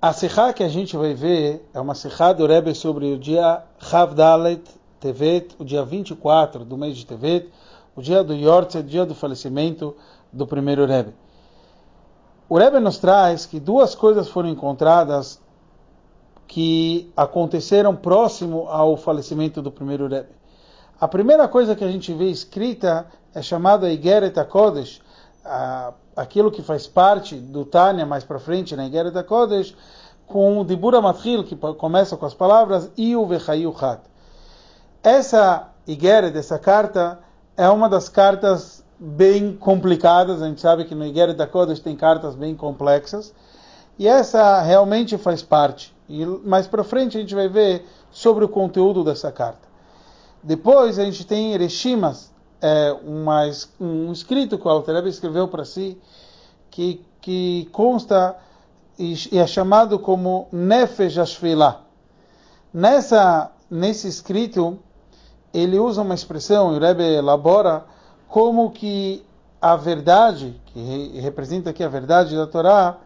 A Sechá que a gente vai ver é uma Sechá do Rebbe sobre o dia Havdalet Tevet, o dia 24 do mês de Tevet, o dia do Yortzeit, o dia do falecimento do primeiro Rebbe. O Rebbe nos traz que duas coisas foram encontradas que aconteceram próximo ao falecimento do primeiro Rebbe. A primeira coisa que a gente vê escrita é chamada Igeret HaKodesh, aquilo que faz parte do Tânia mais para frente, na Igeret HaKodesh, com o Dibura Matril, que começa com as palavras Iu Vechayu Hat. Essa Igeret, essa carta, é uma das cartas bem complicadas, a gente sabe que no Igeret HaKodesh tem cartas bem complexas, e essa realmente faz parte. E mais para frente a gente vai ver sobre o conteúdo dessa carta. Depois a gente tem Ereshimas, é, uma, um escrito que o Alter escreveu para si, que, que consta e, e é chamado como Nefesh Ashvelah. Nessa, nesse escrito, ele usa uma expressão, o Rebbe elabora, como que a verdade, que representa aqui a verdade da Torá,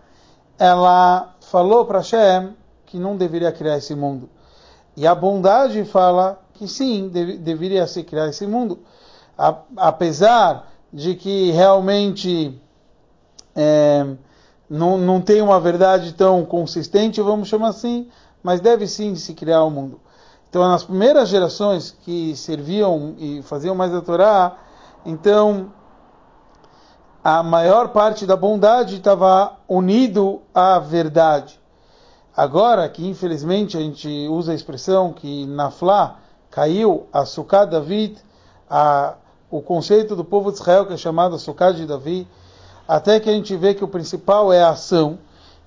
ela falou para Hashem que não deveria criar esse mundo. E a bondade fala que sim, deve, deveria se criar esse mundo a, apesar de que realmente é, não, não tem uma verdade tão consistente, vamos chamar assim, mas deve sim se criar o um mundo. Então, nas primeiras gerações que serviam e faziam mais a Torá, então a maior parte da bondade estava unido à verdade. Agora que infelizmente a gente usa a expressão que na Flá caiu a Sukkah David, a o conceito do povo de Israel, que é chamado Sukkah de Davi, até que a gente vê que o principal é a ação.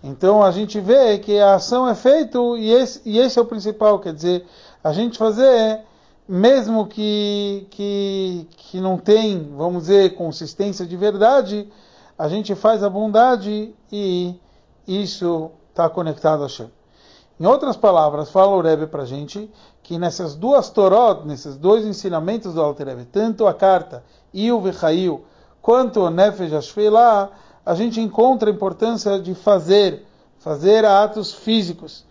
Então a gente vê que a ação é feita e esse, e esse é o principal, quer dizer, a gente fazer, mesmo que, que, que não tem, vamos dizer, consistência de verdade, a gente faz a bondade e isso está conectado a Shem. Em outras palavras, fala o Rebbe para a gente que nessas duas Torot, nesses dois ensinamentos do Alter Rebbe, tanto a carta Iu Vechayu, quanto o Nefesh Ashfelah, a gente encontra a importância de fazer, fazer atos físicos.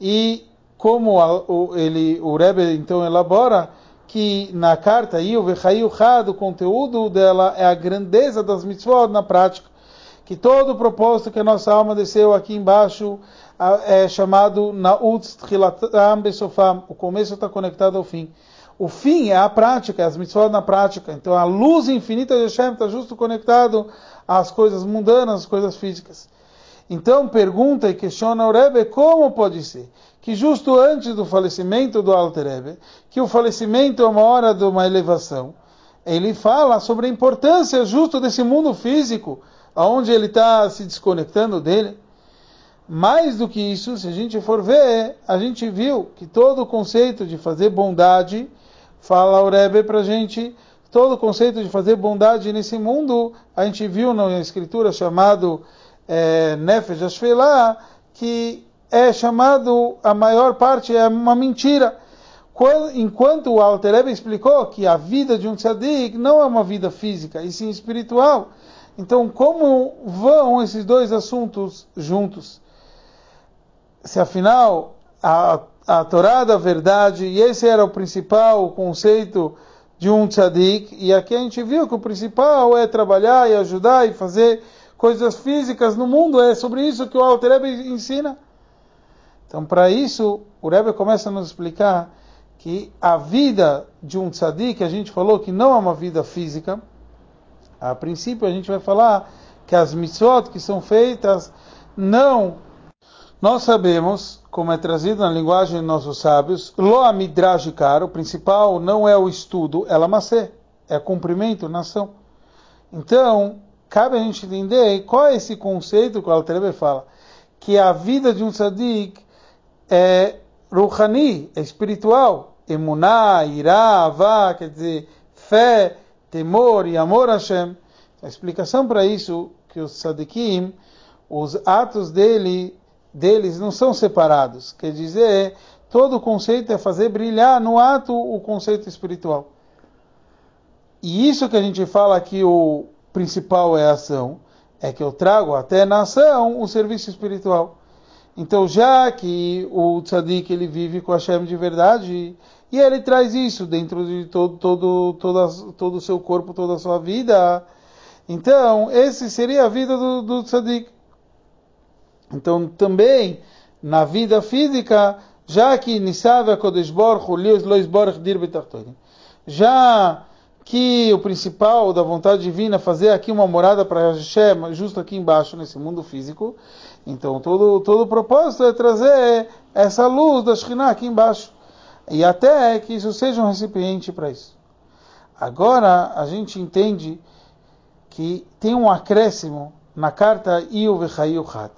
E como ele, o Rebbe então elabora, que na carta Iu Vechayu Had, o conteúdo dela é a grandeza das mitzvot na prática. Que todo o propósito que a nossa alma desceu aqui embaixo é chamado Nautz Trilatam Besofam. O começo está conectado ao fim. O fim é a prática, as mitzvot na prática. Então a luz infinita de Hashem está justo conectado às coisas mundanas, às coisas físicas. Então pergunta e questiona o Rebbe como pode ser que justo antes do falecimento do Alter Rebbe, que o falecimento é uma hora de uma elevação, ele fala sobre a importância justo desse mundo físico, aonde ele está se desconectando dele. Mais do que isso, se a gente for ver, a gente viu que todo o conceito de fazer bondade, fala o Rebbe para a gente, todo o conceito de fazer bondade nesse mundo, a gente viu na escritura chamado é, Nefesh que é chamado, a maior parte é uma mentira. Enquanto o Alter Rebbe explicou que a vida de um tzadik não é uma vida física, e sim espiritual. Então, como vão esses dois assuntos juntos? se afinal a, a Torá da verdade, e esse era o principal conceito de um tzadik, e aqui a gente viu que o principal é trabalhar e ajudar e fazer coisas físicas no mundo, é sobre isso que o Alter Rebbe ensina. Então, para isso, o Rebbe começa a nos explicar que a vida de um tzadik, a gente falou que não é uma vida física, a princípio a gente vai falar que as mitzvot que são feitas não nós sabemos, como é trazido na linguagem de nossos sábios, lo midrash o principal não é o estudo, é lamacê, é cumprimento, nação. Então, cabe a gente entender qual é esse conceito que o Altrebe fala, que a vida de um tzadik é ruhani, é espiritual, emuná, irá, avá, quer dizer, fé, temor e amor a Hashem. A explicação para isso que os tzadikim, os atos dele deles não são separados. Quer dizer, todo o conceito é fazer brilhar no ato o conceito espiritual. E isso que a gente fala que o principal é a ação, é que eu trago até na ação o serviço espiritual. Então, já que o tzadik ele vive com Hashem de verdade, e ele traz isso dentro de todo, todo, todo, todo o seu corpo, toda a sua vida, então, esse seria a vida do, do tzadik. Então, também, na vida física, já que Nisava Kodesh Baruch Lois Baruch Dir já que o principal da vontade divina é fazer aqui uma morada para Hashem, justo aqui embaixo, nesse mundo físico, então todo, todo o propósito é trazer essa luz da Shekhinah aqui embaixo. E até que isso seja um recipiente para isso. Agora a gente entende que tem um acréscimo na carta Iu Vechayuchat,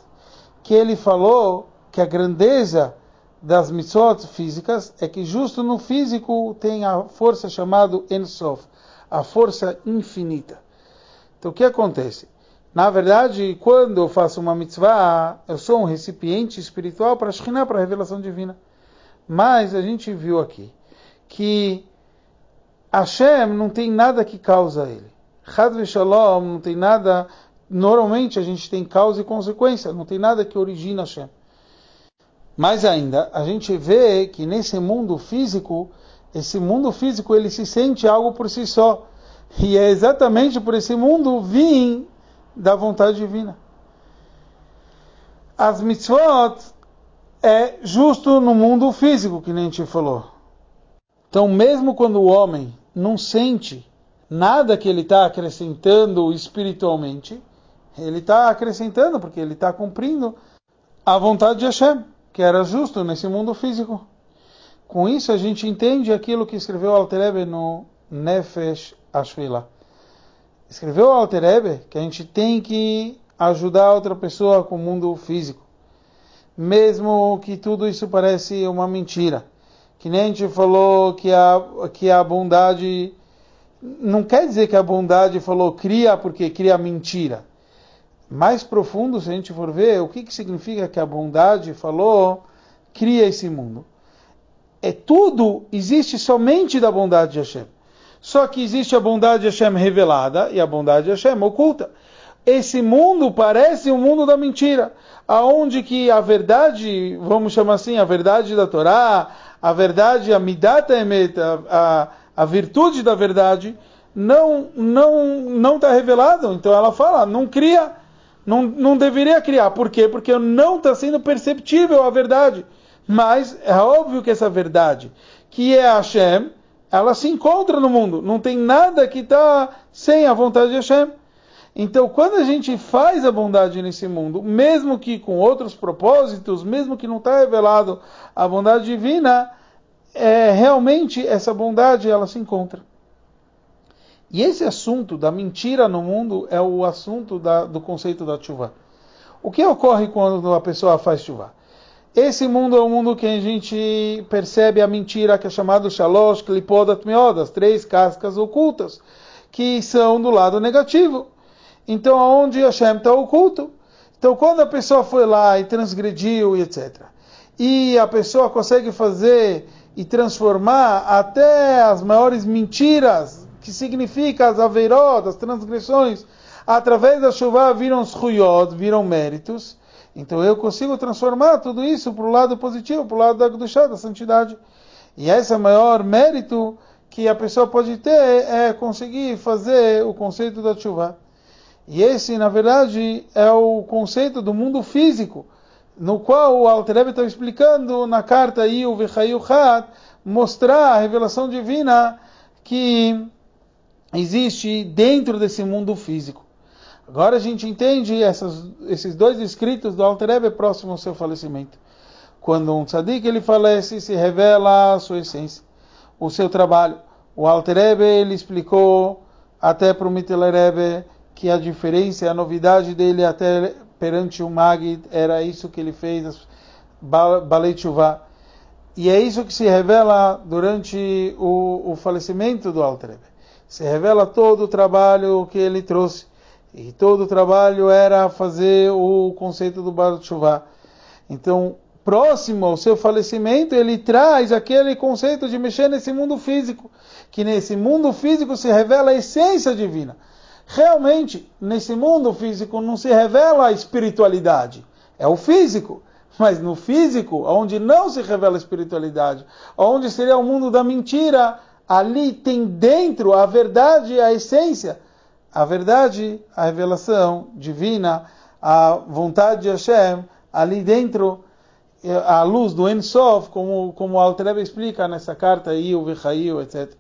que ele falou que a grandeza das mitzvot físicas é que justo no físico tem a força chamada Ensof, a força infinita. Então o que acontece? Na verdade, quando eu faço uma mitzvah, eu sou um recipiente espiritual para Shekhinah, para a revelação divina. Mas a gente viu aqui que Hashem não tem nada que causa ele. Chad Shalom não tem nada. Normalmente a gente tem causa e consequência, não tem nada que origina Hashem. Mais ainda, a gente vê que nesse mundo físico, esse mundo físico ele se sente algo por si só. E é exatamente por esse mundo vir da vontade divina. As mitzvot é justo no mundo físico, que nem a gente falou. Então, mesmo quando o homem não sente nada que ele está acrescentando espiritualmente, ele está acrescentando porque ele está cumprindo a vontade de Hashem, que era justo nesse mundo físico. Com isso a gente entende aquilo que escreveu Alterebe no Nefesh Ashvila. Escreveu Alterebe que a gente tem que ajudar outra pessoa com o mundo físico. Mesmo que tudo isso parece uma mentira. Que nem a gente falou que a, que a bondade não quer dizer que a bondade falou cria porque cria mentira. Mais profundo, se a gente for ver, o que, que significa que a bondade falou cria esse mundo? É tudo existe somente da bondade de Hashem. Só que existe a bondade de Hashem revelada e a bondade de Hashem oculta. Esse mundo parece o um mundo da mentira, aonde que a verdade, vamos chamar assim, a verdade da Torá, a verdade, a midata emet, a, a a virtude da verdade, não não não está revelado. Então ela fala, não cria, não, não deveria criar. Por quê? Porque não está sendo perceptível a verdade. Mas é óbvio que essa verdade, que é Hashem, ela se encontra no mundo. Não tem nada que está sem a vontade de Hashem. Então, quando a gente faz a bondade nesse mundo, mesmo que com outros propósitos, mesmo que não está revelado a bondade divina, é, realmente essa bondade ela se encontra. E esse assunto da mentira no mundo é o assunto da, do conceito da chuva. O que ocorre quando a pessoa faz chuva? Esse mundo é um mundo que a gente percebe a mentira que é chamado Shalosh Klipodat Meodas, três cascas ocultas, que são do lado negativo. Então, aonde Hashem está oculto. Então, quando a pessoa foi lá e transgrediu e etc., e a pessoa consegue fazer e transformar até as maiores mentiras, que significa as aveirot, as transgressões, através da chuva viram os huyot, viram méritos. Então eu consigo transformar tudo isso para o lado positivo, para o lado da Kedushá, da santidade. E esse é o maior mérito que a pessoa pode ter, é conseguir fazer o conceito da chuva. E esse, na verdade, é o conceito do mundo físico no qual o Alter está explicando na carta Iu Vechayuchat, mostrar a revelação divina que existe dentro desse mundo físico. Agora a gente entende essas, esses dois escritos do Alter Rebbe próximo ao seu falecimento. Quando um tzadik ele falece, se revela a sua essência, o seu trabalho. O Alter Rebbe, ele explicou até para o Mittler Rebbe que a diferença, a novidade dele até perante o Magid, era isso que ele fez, Balei Tshuva. E é isso que se revela durante o, o falecimento do Alter Se revela todo o trabalho que ele trouxe. E todo o trabalho era fazer o conceito do Baal Tshuva. Então, próximo ao seu falecimento, ele traz aquele conceito de mexer nesse mundo físico. Que nesse mundo físico se revela a essência divina. Realmente, nesse mundo físico não se revela a espiritualidade, é o físico. Mas no físico, onde não se revela a espiritualidade, onde seria o mundo da mentira, ali tem dentro a verdade, a essência. A verdade, a revelação divina, a vontade de Hashem, ali dentro, a luz do Ensof, como, como Altrebe explica nessa carta, Iu, Vichayu, etc.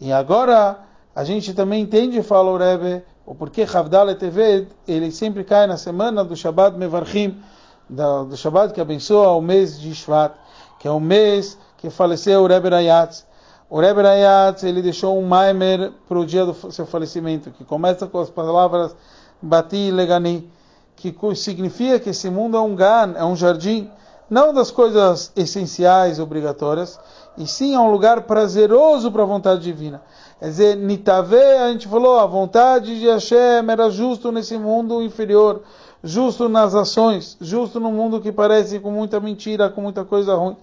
E agora, a gente também entende, fala o Rebbe, o porquê Havdalah TV, ele sempre cai na semana do Shabbat Mevarchim, do Shabbat que abençoa o mês de Shvat, que é o mês que faleceu o Rebbe Rayatz. O Rebbe Rayatz, ele deixou um Maimer para o dia do seu falecimento, que começa com as palavras Bati Legani, que significa que esse mundo é um gan, é um jardim, não das coisas essenciais, obrigatórias, e sim é um lugar prazeroso para a vontade divina. Quer dizer, Nitave, a gente falou, a vontade de Hashem era justo nesse mundo inferior, justo nas ações, justo no mundo que parece com muita mentira, com muita coisa ruim.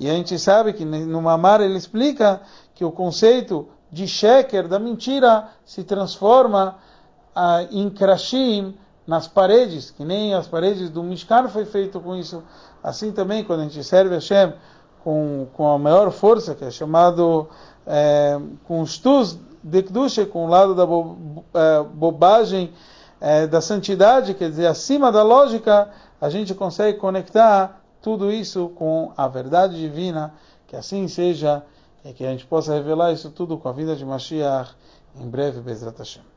E a gente sabe que no Mamar ele explica que o conceito de sheker, da mentira, se transforma ah, em krashim nas paredes, que nem as paredes do Mishkan foi feito com isso. Assim também, quando a gente serve Hashem com, com a maior força, que é chamado é, com tus de Kedusha, com o lado da bo, é, bobagem, é, da santidade, quer dizer, acima da lógica, a gente consegue conectar tudo isso com a verdade divina, que assim seja, e que a gente possa revelar isso tudo com a vida de Mashiach em breve, Bezrat Hashem.